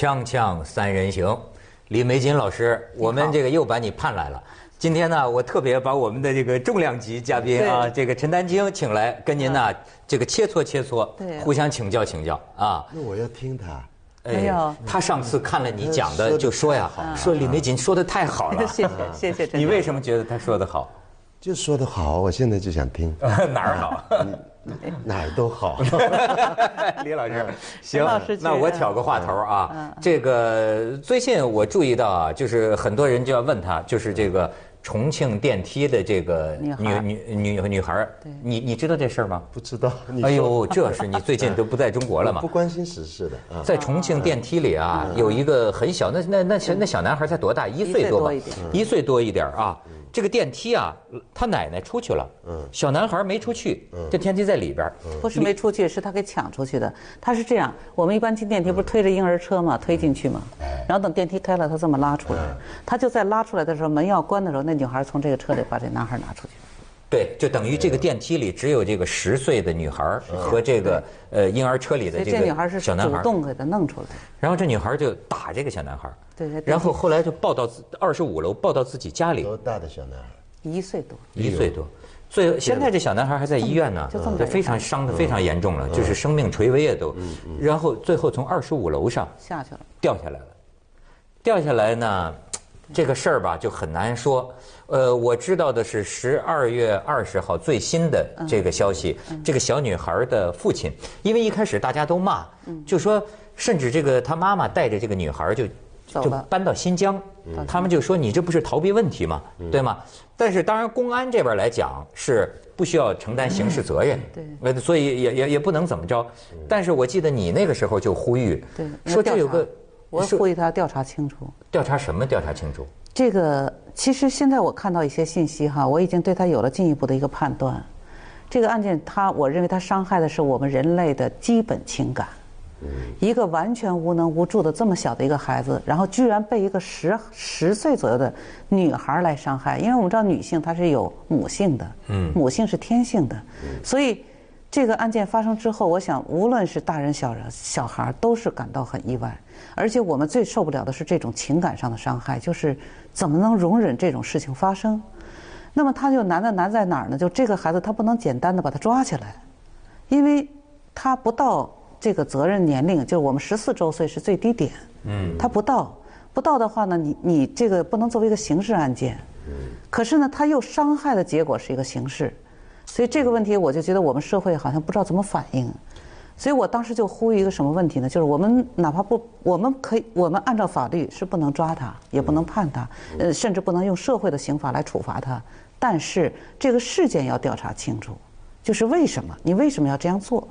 锵锵三人行，李玫瑾老师，我们这个又把你盼来了。今天呢，我特别把我们的这个重量级嘉宾啊，这个陈丹青请来，跟您呢这个切磋切磋，互相请教请教啊。那我要听他。哎呦，他上次看了你讲的，就说呀，说李玫瑾说的太好了。谢谢谢谢。你为什么觉得他说的好？就说的好，我现在就想听。哪儿好？哪儿都好。李老师，行，那我挑个话头啊。这个最近我注意到啊，就是很多人就要问他，就是这个重庆电梯的这个女女女女孩你你知道这事儿吗？不知道。哎呦，这是你最近都不在中国了嘛？不关心时事的。在重庆电梯里啊，有一个很小，那那那小那小男孩才多大？一岁多吧？一岁多一点啊。这个电梯啊，他奶奶出去了，小男孩没出去，这电梯在里边。不是没出去，是他给抢出去的。他是这样，我们一般进电梯不是推着婴儿车嘛，推进去嘛，然后等电梯开了，他这么拉出来。他就在拉出来的时候，门要关的时候，那女孩从这个车里把这男孩拿出去。对，就等于这个电梯里只有这个十岁的女孩和这个呃婴儿车里的这个女孩是主动给他弄出来。然后这女孩就打这个小男孩。对对。然后后来就抱到二十五楼，抱到自己家里。多大的小男孩？一岁多。一岁多，所以现在这小男孩还在医院呢，就非常伤的非常严重了，就是生命垂危啊都。然后最后从二十五楼上下去了，掉下来了。掉下来呢，这个事儿吧就很难说。呃，我知道的是十二月二十号最新的这个消息，这个小女孩的父亲，因为一开始大家都骂，就说甚至这个她妈妈带着这个女孩就就搬到新疆，他们就说你这不是逃避问题吗？对吗？但是当然公安这边来讲是不需要承担刑事责任，对，所以也也也不能怎么着。但是我记得你那个时候就呼吁，说这有个，我呼吁他调查清楚。调查什么？调查清楚。这个其实现在我看到一些信息哈，我已经对他有了进一步的一个判断。这个案件，他我认为他伤害的是我们人类的基本情感。一个完全无能无助的这么小的一个孩子，然后居然被一个十十岁左右的女孩来伤害。因为我们知道女性她是有母性的，母性是天性的，所以这个案件发生之后，我想无论是大人小人小孩都是感到很意外。而且我们最受不了的是这种情感上的伤害，就是怎么能容忍这种事情发生？那么他就难的难在哪儿呢？就这个孩子他不能简单的把他抓起来，因为他不到这个责任年龄，就是我们十四周岁是最低点。嗯。他不到，不到的话呢，你你这个不能作为一个刑事案件。嗯。可是呢，他又伤害的结果是一个刑事，所以这个问题我就觉得我们社会好像不知道怎么反应。所以我当时就呼吁一个什么问题呢？就是我们哪怕不，我们可以，我们按照法律是不能抓他，也不能判他，呃，甚至不能用社会的刑法来处罚他。但是这个事件要调查清楚，就是为什么？你为什么要这样做？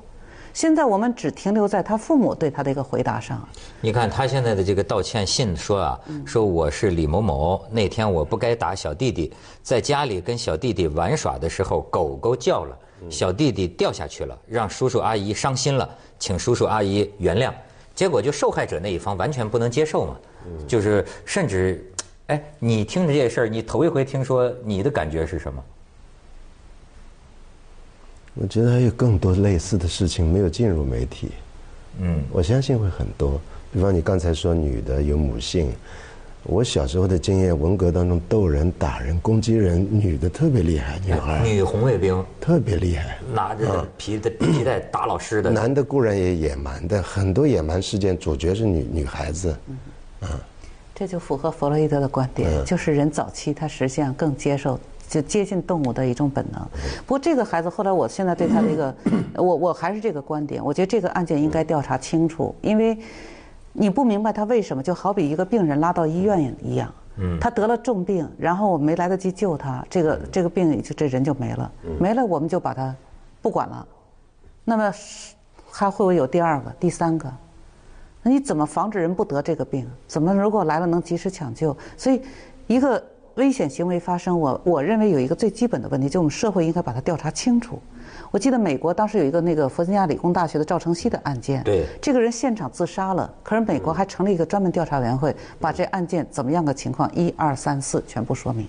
现在我们只停留在他父母对他的一个回答上。你看他现在的这个道歉信说啊，说我是李某某，那天我不该打小弟弟，在家里跟小弟弟玩耍的时候，狗狗叫了。小弟弟掉下去了，让叔叔阿姨伤心了，请叔叔阿姨原谅。结果就受害者那一方完全不能接受嘛，就是甚至，哎，你听着这事儿，你头一回听说，你的感觉是什么？我觉得还有更多类似的事情没有进入媒体。嗯，我相信会很多。比方你刚才说女的有母性。我小时候的经验，文革当中斗人、打人、攻击人，女的特别厉害，女孩。女红卫兵特别厉害，拿着皮的皮带打老师的。男的固然也野蛮，但很多野蛮事件主角是女女孩子。嗯，这就符合弗洛伊德的观点，就是人早期他实际上更接受就接近动物的一种本能。不过这个孩子后来，我现在对他的一个，我我还是这个观点，我觉得这个案件应该调查清楚，因为。你不明白他为什么，就好比一个病人拉到医院一样，他得了重病，然后我没来得及救他，这个这个病就这人就没了，没了我们就把他不管了，那么还会不会有第二个、第三个？那你怎么防止人不得这个病？怎么如果来了能及时抢救？所以一个危险行为发生，我我认为有一个最基本的问题，就我们社会应该把它调查清楚。我记得美国当时有一个那个弗吉尼亚理工大学的赵成熙的案件，对这个人现场自杀了，可是美国还成立一个专门调查委员会，把这案件怎么样个情况一二三四全部说明。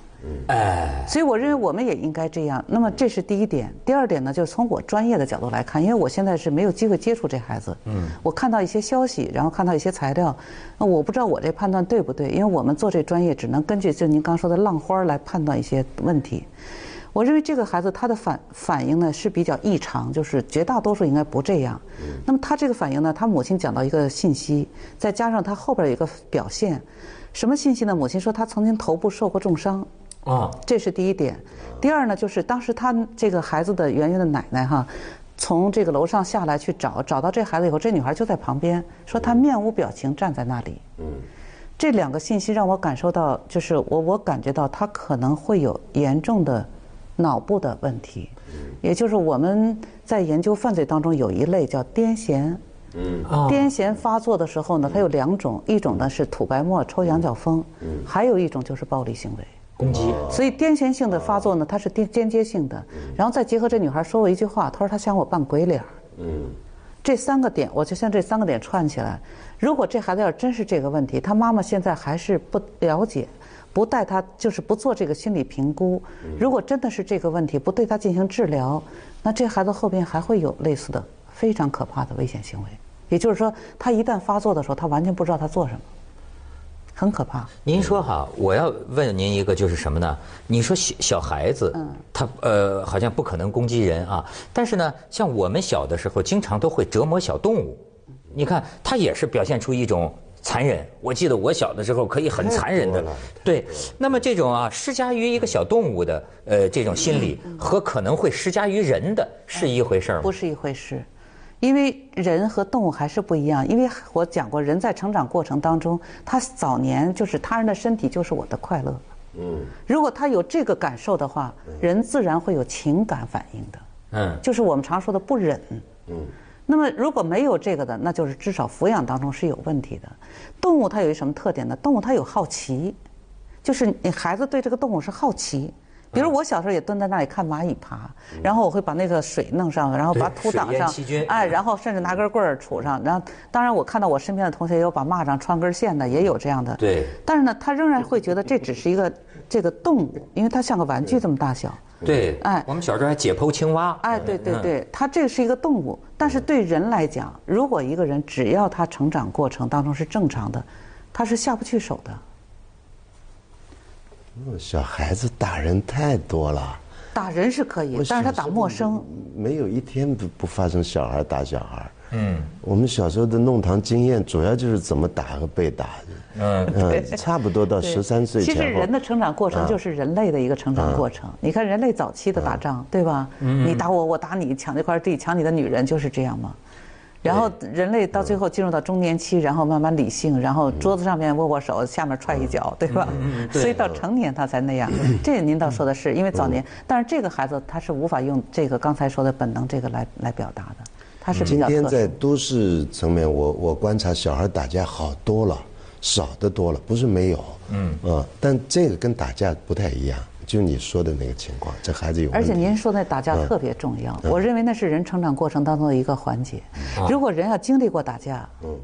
哎，所以我认为我们也应该这样。那么这是第一点，第二点呢，就是从我专业的角度来看，因为我现在是没有机会接触这孩子，嗯，我看到一些消息，然后看到一些材料，那我不知道我这判断对不对，因为我们做这专业只能根据就您刚说的浪花来判断一些问题。我认为这个孩子他的反反应呢是比较异常，就是绝大多数应该不这样。那么他这个反应呢，他母亲讲到一个信息，再加上他后边有一个表现，什么信息呢？母亲说他曾经头部受过重伤。啊，这是第一点。第二呢，就是当时他这个孩子的圆圆的奶奶哈，从这个楼上下来去找，找到这孩子以后，这女孩就在旁边，说她面无表情站在那里。嗯，这两个信息让我感受到，就是我我感觉到他可能会有严重的脑部的问题，也就是我们在研究犯罪当中有一类叫癫痫。嗯，癫痫发作的时候呢，它有两种，一种呢是吐白沫、抽羊角风，还有一种就是暴力行为。攻击，所以癫痫性的发作呢，它是间间接性的，然后再结合这女孩说过一句话，她说她想我扮鬼脸嗯，这三个点，我就像这三个点串起来。如果这孩子要真是这个问题，他妈妈现在还是不了解，不带他就是不做这个心理评估。如果真的是这个问题，不对他进行治疗，那这孩子后边还会有类似的非常可怕的危险行为。也就是说，他一旦发作的时候，他完全不知道他做什么。很可怕。您说哈，我要问您一个，就是什么呢？你说小小孩子，他呃好像不可能攻击人啊，但是呢，像我们小的时候，经常都会折磨小动物。你看，他也是表现出一种残忍。我记得我小的时候可以很残忍的，对。那么这种啊，施加于一个小动物的呃这种心理，和可能会施加于人的是一回事吗？不是一回事。因为人和动物还是不一样，因为我讲过，人在成长过程当中，他早年就是他人的身体就是我的快乐。嗯，如果他有这个感受的话，人自然会有情感反应的。嗯，就是我们常说的不忍。嗯，那么如果没有这个的，那就是至少抚养当中是有问题的。动物它有一什么特点呢？动物它有好奇，就是你孩子对这个动物是好奇。比如我小时候也蹲在那里看蚂蚁爬，然后我会把那个水弄上，然后把土挡上，哎，然后甚至拿根棍儿杵上，然后当然我看到我身边的同学也有把蚂蚱穿根线的，也有这样的。对。但是呢，他仍然会觉得这只是一个这个动物，因为它像个玩具这么大小。对。哎，我们小时候还解剖青蛙。哎，对对对，它这是一个动物，但是对人来讲，如果一个人只要他成长过程当中是正常的，他是下不去手的。小孩子打人太多了，打人是可以，但是他打陌生，没有一天不不发生小孩打小孩。嗯，我们小时候的弄堂经验主要就是怎么打和被打。嗯。嗯，差不多到十三岁。其实人的成长过程就是人类的一个成长过程。你看人类早期的打仗，对吧？你打我，我打你，抢这块地，抢你的女人，就是这样嘛？然后人类到最后进入到中年期，然后慢慢理性，然后桌子上面握握手，下面踹一脚，对吧？所以到成年他才那样。这您倒说的是，因为早年，但是这个孩子他是无法用这个刚才说的本能这个来来表达的，他是比较今天在都市层面，我我观察小孩打架好多了，少的多了，不是没有，嗯啊，但这个跟打架不太一样。就你说的那个情况，这孩子有。而且您说的打架特别重要，我认为那是人成长过程当中的一个环节。如果人要经历过打架，嗯，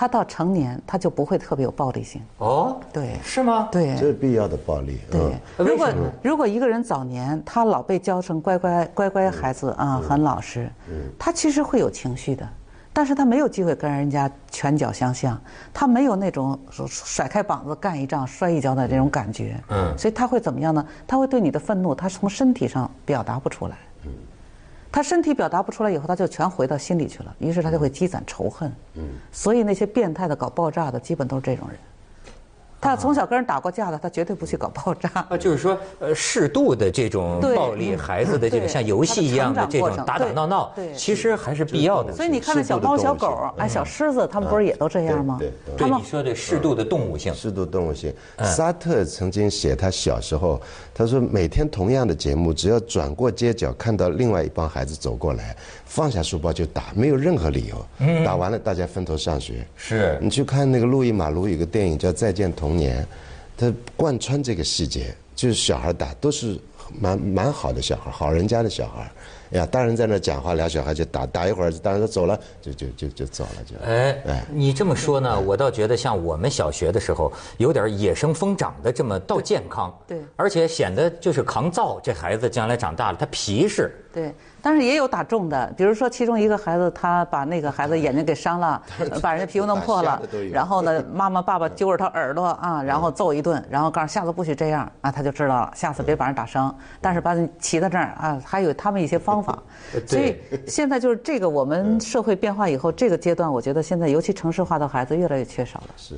他到成年他就不会特别有暴力性。哦，对，是吗？对，这是必要的暴力。对，如果如果一个人早年他老被教成乖乖乖乖孩子啊，很老实，他其实会有情绪的。但是他没有机会跟人家拳脚相向，他没有那种甩开膀子干一仗摔一跤的这种感觉，嗯，所以他会怎么样呢？他会对你的愤怒，他从身体上表达不出来，嗯，他身体表达不出来以后，他就全回到心里去了，于是他就会积攒仇恨，嗯，所以那些变态的搞爆炸的，基本都是这种人。他从小跟人打过架的，他绝对不去搞爆炸。啊，就是说，呃，适度的这种暴力孩子的这个像游戏一样的这种打打闹闹，其实还是必要的。所以你看那小猫小狗，哎，小狮子，他们不是也都这样吗？对，对，你说的适度的动物性，适度动物性。沙特曾经写他小时候，他说每天同样的节目，只要转过街角看到另外一帮孩子走过来，放下书包就打，没有任何理由。打完了大家分头上学。是你去看那个路易马卢有个电影叫《再见童》。年，他贯穿这个细节，就是小孩打都是蛮蛮好的小孩，好人家的小孩，呀，大人在那讲话，俩小孩就打打一会儿，大人说走了，就就就就走了就。哎，你这么说呢，我倒觉得像我们小学的时候，有点野生疯长的这么倒健康，对，而且显得就是抗造。这孩子将来长大了，他皮实。对。但是也有打中的，比如说其中一个孩子，他把那个孩子眼睛给伤了，把人家皮肤弄破了，然后呢，妈妈爸爸揪着他耳朵啊，然后揍一顿，然后告诉下次不许这样啊，他就知道了，下次别把人打伤。但是把你骑在这儿啊，还有他们一些方法。所以现在就是这个我们社会变化以后这个阶段，我觉得现在尤其城市化的孩子越来越缺少了。是。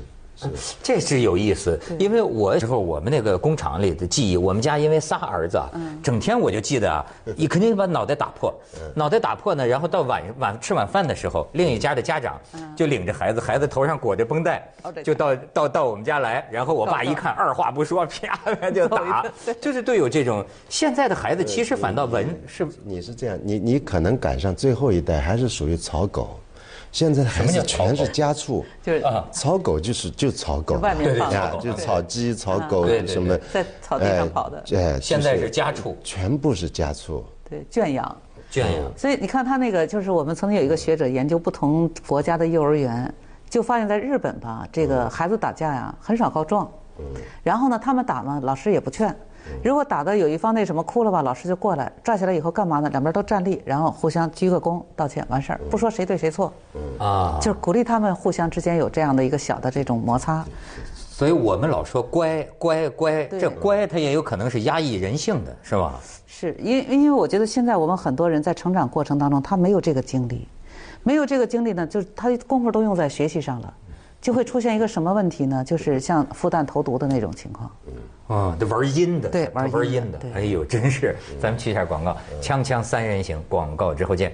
这是有意思，因为我时候我们那个工厂里的记忆，我们家因为仨儿子，整天我就记得啊，你肯定把脑袋打破，脑袋打破呢，然后到晚晚吃晚饭的时候，另一家的家长就领着孩子，孩子头上裹着绷带，就到到到我们家来，然后我爸一看，二话不说，啪就打，就是都有这种。现在的孩子其实反倒文是，你是这样，你你可能赶上最后一代，还是属于草狗。现在的孩子全是家畜，就是啊，草狗就是就草狗，外面放的，就草鸡、草狗什么，在草地上跑的。哎，现在是家畜，全部是家畜。对，圈养，圈养。所以你看他那个，就是我们曾经有一个学者研究不同国家的幼儿园，就发现在日本吧，这个孩子打架呀很少告状，然后呢，他们打呢，老师也不劝。如果打的有一方那什么哭了吧，老师就过来拽起来以后干嘛呢？两边都站立，然后互相鞠个躬道歉，完事儿，不说谁对谁错，啊，就是鼓励他们互相之间有这样的一个小的这种摩擦。所以我们老说乖乖乖，这乖它也有可能是压抑人性的，是吧？是因因为我觉得现在我们很多人在成长过程当中，他没有这个经历，没有这个经历呢，就是他功夫都用在学习上了。就会出现一个什么问题呢？就是像复旦投毒的那种情况。啊，这玩阴的，对，玩阴的。哎呦，真是！咱们去一下广告，锵锵三人行，广告之后见。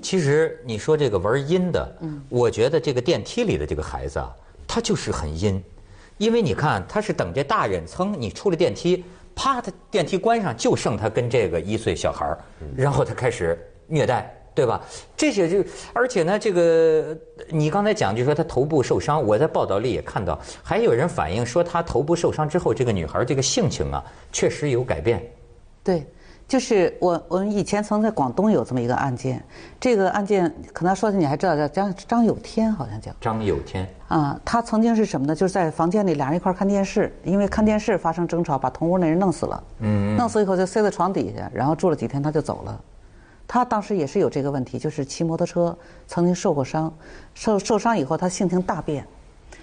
其实你说这个玩阴的，我觉得这个电梯里的这个孩子啊，他就是很阴，因为你看他是等着大人噌，你出了电梯，啪，他电梯关上，就剩他跟这个一岁小孩儿，然后他开始虐待。对吧？这些就，而且呢，这个你刚才讲，就说她头部受伤，我在报道里也看到，还有人反映说她头部受伤之后，这个女孩这个性情啊，确实有改变。对，就是我我们以前曾在广东有这么一个案件，这个案件可能说的你还知道叫张张有天，好像叫张有天啊，他曾经是什么呢？就是在房间里俩人一块看电视，因为看电视发生争吵，把同屋那人弄死了。嗯，弄死以后就塞在床底下，然后住了几天他就走了。他当时也是有这个问题，就是骑摩托车曾经受过伤，受受伤以后他性情大变，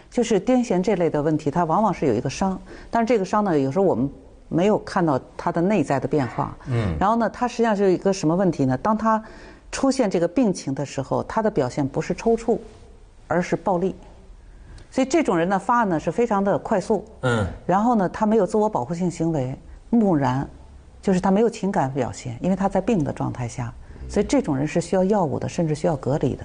就是癫痫这类的问题，他往往是有一个伤，但是这个伤呢，有时候我们没有看到他的内在的变化。嗯。然后呢，他实际上是一个什么问题呢？当他出现这个病情的时候，他的表现不是抽搐，而是暴力。所以这种人的，发案呢是非常的快速。嗯。然后呢，他没有自我保护性行为，木然。就是他没有情感表现，因为他在病的状态下，所以这种人是需要药物的，甚至需要隔离的。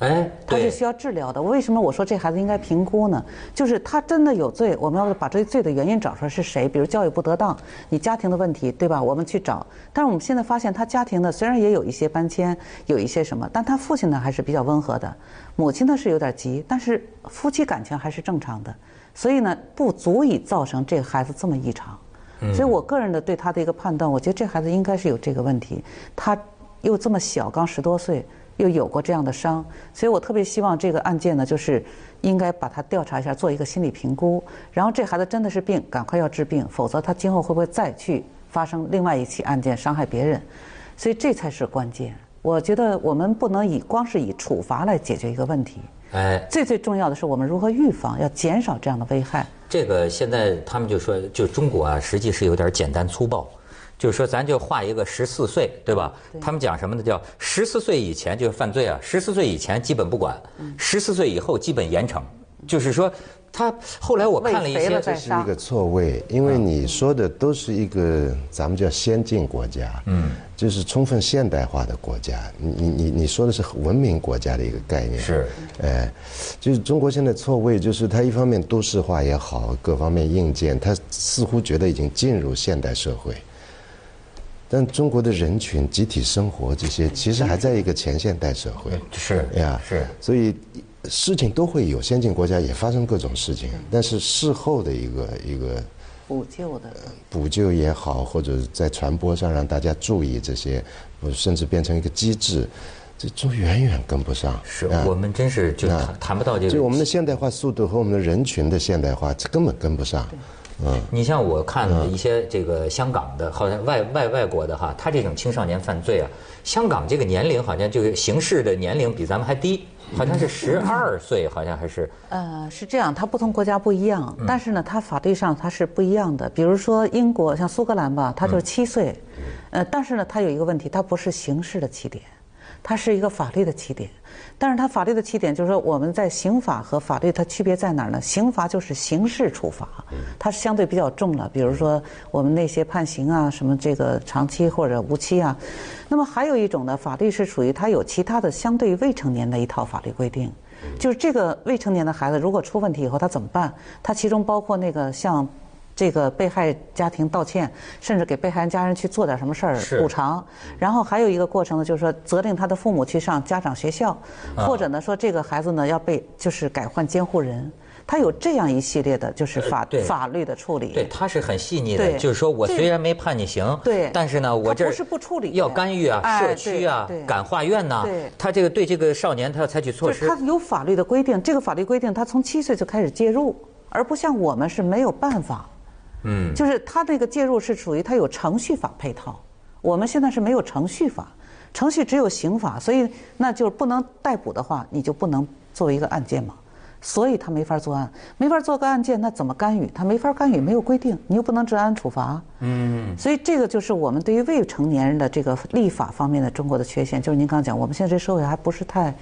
哎，他是需要治疗的。为什么我说这孩子应该评估呢？就是他真的有罪，我们要把这罪的原因找出来是谁？比如教育不得当，你家庭的问题，对吧？我们去找。但是我们现在发现，他家庭呢虽然也有一些搬迁，有一些什么，但他父亲呢还是比较温和的，母亲呢是有点急，但是夫妻感情还是正常的，所以呢不足以造成这个孩子这么异常。所以我个人的对他的一个判断，我觉得这孩子应该是有这个问题。他又这么小，刚十多岁，又有过这样的伤，所以我特别希望这个案件呢，就是应该把他调查一下，做一个心理评估。然后这孩子真的是病，赶快要治病，否则他今后会不会再去发生另外一起案件伤害别人？所以这才是关键。我觉得我们不能以光是以处罚来解决一个问题。哎，最最重要的是我们如何预防，要减少这样的危害。这个现在他们就说，就中国啊，实际是有点简单粗暴，就是说咱就画一个十四岁，对吧？他们讲什么呢？叫十四岁以前就是犯罪啊，十四岁以前基本不管，十四岁以后基本严惩，就是说。他后来我看了一些，这是一个错位，因为你说的都是一个咱们叫先进国家，嗯，就是充分现代化的国家。你你你你说的是文明国家的一个概念，是，哎，就是中国现在错位，就是它一方面都市化也好，各方面硬件，它似乎觉得已经进入现代社会，但中国的人群集体生活这些，其实还在一个前现代社会，是呀，是，所以。事情都会有，先进国家也发生各种事情，但是事后的一个一个补救的，补救也好，或者在传播上让大家注意这些，甚至变成一个机制，这都远远跟不上。是我们真是就谈谈不到这个。就我们的现代化速度和我们的人群的现代化，这根本跟不上。嗯，你像我看一些这个香港的，好像外外外国的哈，他这种青少年犯罪啊，香港这个年龄好像就是刑事的年龄比咱们还低。好像是十二岁，好像还是。呃，是这样，它不同国家不一样，但是呢，它法律上它是不一样的。比如说英国，像苏格兰吧，它就是七岁，呃，但是呢，它有一个问题，它不是刑事的起点。它是一个法律的起点，但是它法律的起点就是说，我们在刑法和法律它区别在哪儿呢？刑罚就是刑事处罚，它是相对比较重了。比如说我们那些判刑啊，什么这个长期或者无期啊。那么还有一种呢，法律是属于它有其他的相对未成年的一套法律规定，就是这个未成年的孩子如果出问题以后他怎么办？它其中包括那个像。这个被害家庭道歉，甚至给被害人家人去做点什么事儿补偿，然后还有一个过程呢，就是说责令他的父母去上家长学校，或者呢说这个孩子呢要被就是改换监护人，他有这样一系列的就是法法律的处理。对，他是很细腻的，就是说我虽然没判你刑，对，但是呢我这不是不处理，要干预啊，社区啊，感化院呐，他这个对这个少年他要采取措施。他有法律的规定，这个法律规定他从七岁就开始介入，而不像我们是没有办法。嗯，就是他那个介入是属于他有程序法配套，我们现在是没有程序法，程序只有刑法，所以那就不能逮捕的话，你就不能作为一个案件嘛，所以他没法作案，没法做个案件，那怎么干预？他没法干预，没有规定，你又不能治安处罚，嗯，所以这个就是我们对于未成年人的这个立法方面的中国的缺陷，就是您刚刚讲，我们现在这社会还不是太。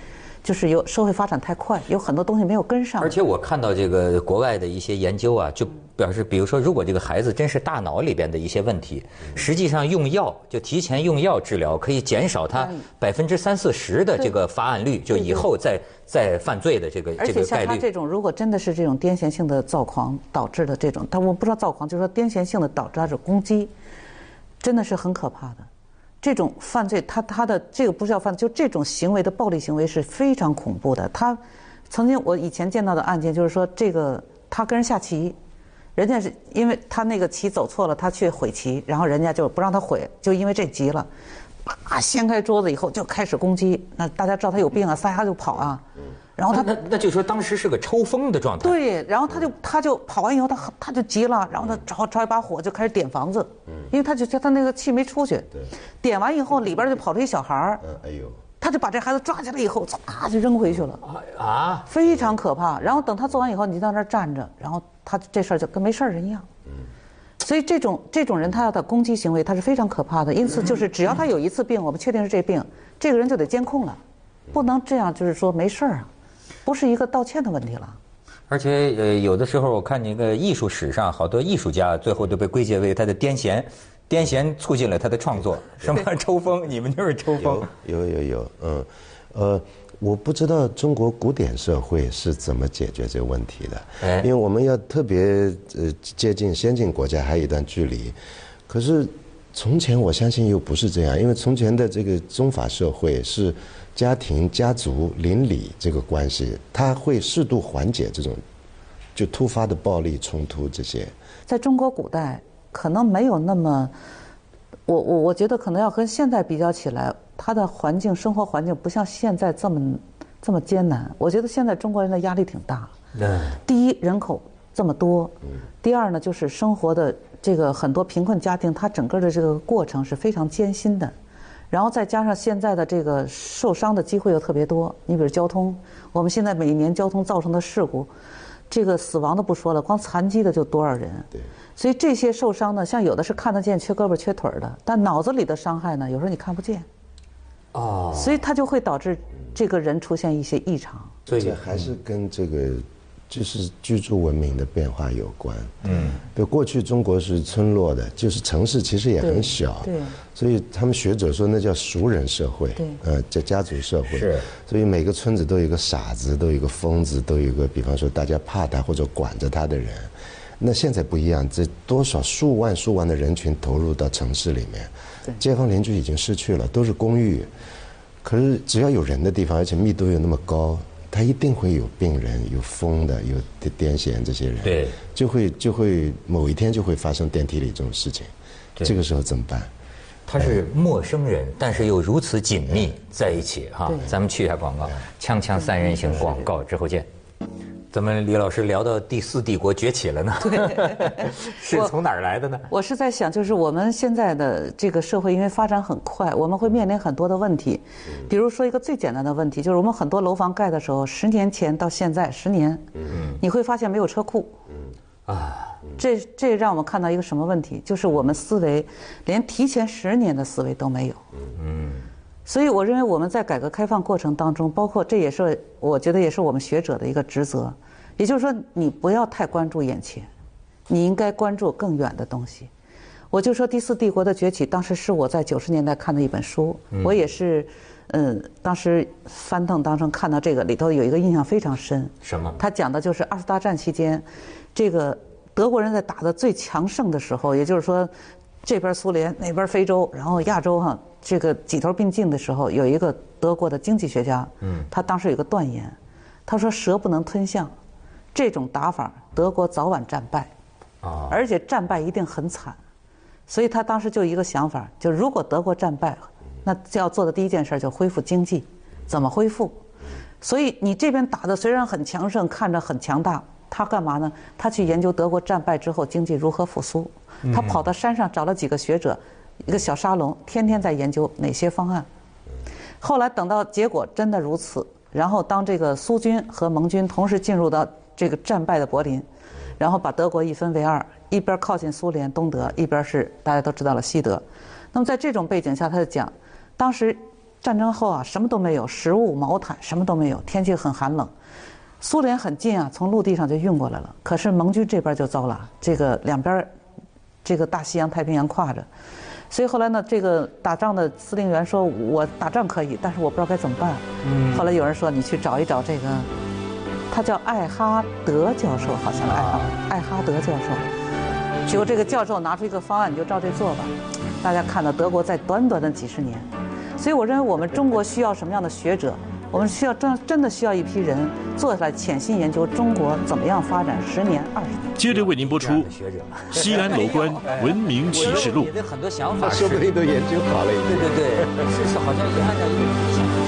就是有社会发展太快，有很多东西没有跟上。而且我看到这个国外的一些研究啊，就表示，比如说，如果这个孩子真是大脑里边的一些问题，实际上用药就提前用药治疗，可以减少他百分之三四十的这个发案率，就以后再再犯罪的这个这个概率。而且像他这种，如果真的是这种癫痫性的躁狂导致的这种，但我不知道躁狂，就是说癫痫性的导致他的攻击，真的是很可怕的。这种犯罪，他他的这个不是要犯，就这种行为的暴力行为是非常恐怖的。他曾经我以前见到的案件就是说，这个他跟人下棋，人家是因为他那个棋走错了，他去毁棋，然后人家就不让他毁，就因为这急了，啪掀开桌子以后就开始攻击。那大家知道他有病啊，撒丫就跑啊。然后他那那就说当时是个抽风的状态。对，然后他就他就跑完以后，他他就急了，然后他找找一把火就开始点房子，因为他就觉得他那个气没出去。对。点完以后，里边就跑出一小孩儿。嗯，哎呦。他就把这孩子抓起来以后，嚓就扔回去了。啊。非常可怕。然后等他做完以后，你就在那儿站着，然后他这事儿就跟没事人一样。嗯。所以这种这种人，他要的攻击行为，他是非常可怕的。因此，就是只要他有一次病，我们确定是这病，这个人就得监控了，不能这样，就是说没事儿啊。不是一个道歉的问题了，而且呃，有的时候我看那个艺术史上，好多艺术家最后都被归结为他的癫痫，癫痫促进了他的创作。什么抽风？你们就是抽风？有有有，嗯，呃，我不知道中国古典社会是怎么解决这个问题的，因为我们要特别呃接近先进国家还有一段距离。可是从前我相信又不是这样，因为从前的这个宗法社会是。家庭、家族、邻里这个关系，它会适度缓解这种就突发的暴力冲突。这些在中国古代可能没有那么，我我我觉得可能要跟现在比较起来，他的环境、生活环境不像现在这么这么艰难。我觉得现在中国人的压力挺大。嗯。第一，人口这么多。嗯。第二呢，就是生活的这个很多贫困家庭，他整个的这个过程是非常艰辛的。然后再加上现在的这个受伤的机会又特别多，你比如交通，我们现在每年交通造成的事故，这个死亡的不说了，光残疾的就多少人。对。所以这些受伤呢，像有的是看得见缺胳膊缺腿的，但脑子里的伤害呢，有时候你看不见。哦。所以它就会导致这个人出现一些异常。所以还是跟这个。就是居住文明的变化有关。嗯，就过去中国是村落的，就是城市其实也很小。对。所以他们学者说那叫熟人社会。对。呃，叫家族社会。是。所以每个村子都有一个傻子，都有一个疯子，都有一个，比方说大家怕他或者管着他的人。那现在不一样，这多少数万数万的人群投入到城市里面，街坊邻居已经失去了，都是公寓。可是只要有人的地方，而且密度又那么高。他一定会有病人、有疯的、有癫痫这些人，对，就会就会某一天就会发生电梯里这种事情，这个时候怎么办？他是陌生人，但是又如此紧密在一起哈。咱们去一下广告，锵锵三人行广告之后见。怎么李老师聊到第四帝国崛起了呢？是从哪儿来的呢？我是在想，就是我们现在的这个社会，因为发展很快，我们会面临很多的问题。比如说一个最简单的问题，就是我们很多楼房盖的时候，十年前到现在十年，你会发现没有车库。啊。这这让我们看到一个什么问题？就是我们思维连提前十年的思维都没有。嗯，所以我认为我们在改革开放过程当中，包括这也是我觉得也是我们学者的一个职责，也就是说，你不要太关注眼前，你应该关注更远的东西。我就说第四帝国的崛起，当时是我在九十年代看的一本书，我也是，嗯，当时翻腾当中看到这个里头有一个印象非常深。什么？他讲的就是二次大战期间，这个。德国人在打的最强盛的时候，也就是说，这边苏联，那边非洲，然后亚洲哈，这个几头并进的时候，有一个德国的经济学家，嗯，他当时有个断言，他说蛇不能吞象，这种打法，德国早晚战败，啊，而且战败一定很惨，所以他当时就一个想法，就如果德国战败，那要做的第一件事就恢复经济，怎么恢复？所以你这边打的虽然很强盛，看着很强大。他干嘛呢？他去研究德国战败之后经济如何复苏。他跑到山上找了几个学者，一个小沙龙，天天在研究哪些方案。后来等到结果真的如此，然后当这个苏军和盟军同时进入到这个战败的柏林，然后把德国一分为二，一边靠近苏联东德，一边是大家都知道了西德。那么在这种背景下，他就讲，当时战争后啊，什么都没有，食物、毛毯什么都没有，天气很寒冷。苏联很近啊，从陆地上就运过来了。可是盟军这边就糟了，这个两边，这个大西洋、太平洋跨着，所以后来呢，这个打仗的司令员说：“我打仗可以，但是我不知道该怎么办。”后来有人说：“你去找一找这个，他叫艾哈德教授，好像艾哈艾哈德教授。”结果这个教授拿出一个方案，你就照这做吧。大家看到德国在短短的几十年，所以我认为我们中国需要什么样的学者？我们需要真真的需要一批人坐下来潜心研究中国怎么样发展十年二十年。接着为您播出《西安楼观文明启示录》。你的很多想法，说不定都研究好了。对对对，是是，好像也按照一个理想。